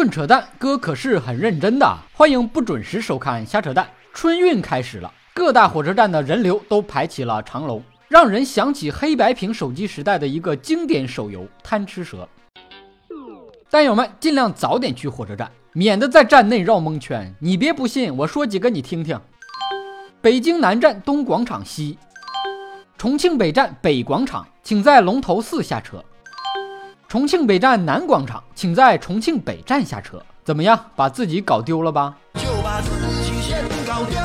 论扯淡，哥可是很认真的。欢迎不准时收看瞎扯淡。春运开始了，各大火车站的人流都排起了长龙，让人想起黑白屏手机时代的一个经典手游《贪吃蛇》。战友们尽量早点去火车站，免得在站内绕蒙圈。你别不信，我说几个你听听。北京南站东广场西，重庆北站北广场，请在龙头寺下车。重庆北站南广场，请在重庆北站下车。怎么样，把自己搞丢了吧？就把自己先搞丢。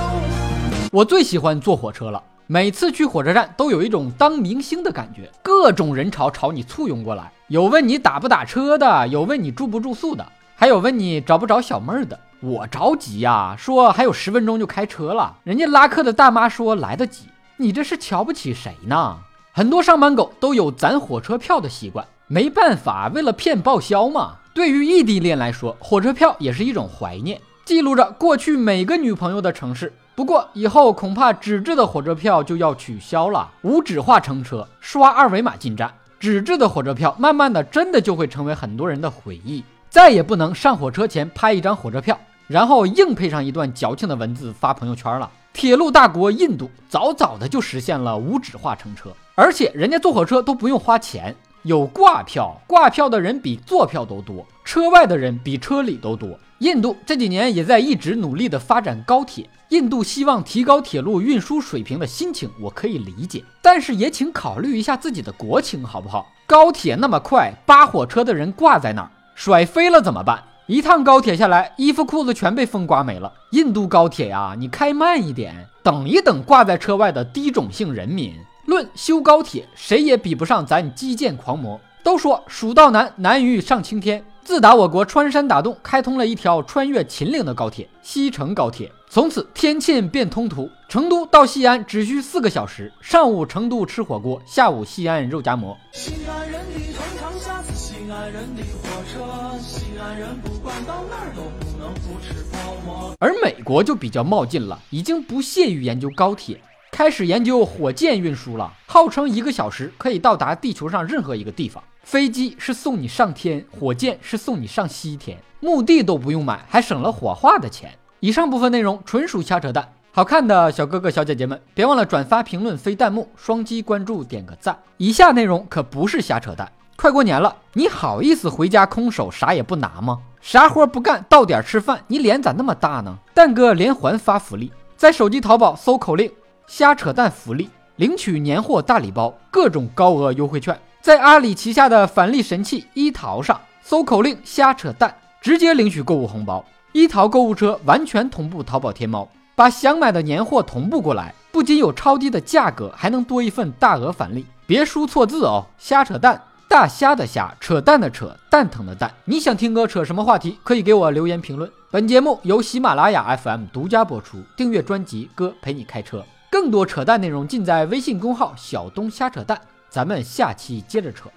我最喜欢坐火车了，每次去火车站都有一种当明星的感觉，各种人潮朝你簇拥过来，有问你打不打车的，有问你住不住宿的，还有问你找不找小妹儿的。我着急呀，说还有十分钟就开车了，人家拉客的大妈说来得及。你这是瞧不起谁呢？很多上班狗都有攒火车票的习惯。没办法，为了骗报销嘛。对于异地恋来说，火车票也是一种怀念，记录着过去每个女朋友的城市。不过以后恐怕纸质的火车票就要取消了，无纸化乘车，刷二维码进站。纸质的火车票慢慢的真的就会成为很多人的回忆，再也不能上火车前拍一张火车票，然后硬配上一段矫情的文字发朋友圈了。铁路大国印度早早的就实现了无纸化乘车，而且人家坐火车都不用花钱。有挂票，挂票的人比坐票都多，车外的人比车里都多。印度这几年也在一直努力的发展高铁，印度希望提高铁路运输水平的心情我可以理解，但是也请考虑一下自己的国情好不好？高铁那么快，扒火车的人挂在那儿，甩飞了怎么办？一趟高铁下来，衣服裤子全被风刮没了。印度高铁呀，你开慢一点，等一等挂在车外的低种姓人民。论修高铁，谁也比不上咱基建狂魔。都说蜀道难，难于上青天。自打我国穿山打洞，开通了一条穿越秦岭的高铁——西成高铁，从此天堑变通途，成都到西安只需四个小时。上午成都吃火锅，下午西安肉夹馍。西安人的通常下次西安人的火车，西安人不管到哪儿都不能不吃泡馍。而美国就比较冒进了，已经不屑于研究高铁。开始研究火箭运输了，号称一个小时可以到达地球上任何一个地方。飞机是送你上天，火箭是送你上西天，墓地都不用买，还省了火化的钱。以上部分内容纯属瞎扯淡，好看的小哥哥小姐姐们，别忘了转发、评论、飞弹幕、双击关注、点个赞。以下内容可不是瞎扯淡。快过年了，你好意思回家空手啥也不拿吗？啥活不干，到点吃饭，你脸咋那么大呢？蛋哥连环发福利，在手机淘宝搜口令。瞎扯淡福利，领取年货大礼包，各种高额优惠券，在阿里旗下的返利神器一淘上搜口令“瞎扯淡”，直接领取购物红包。一淘购物车完全同步淘宝天猫，把想买的年货同步过来，不仅有超低的价格，还能多一份大额返利。别输错字哦，瞎扯淡，大虾的虾，扯淡的扯，蛋疼的蛋。你想听哥扯什么话题？可以给我留言评论。本节目由喜马拉雅 FM 独家播出，订阅专辑哥陪你开车。更多扯淡内容尽在微信公号“小东瞎扯淡”，咱们下期接着扯。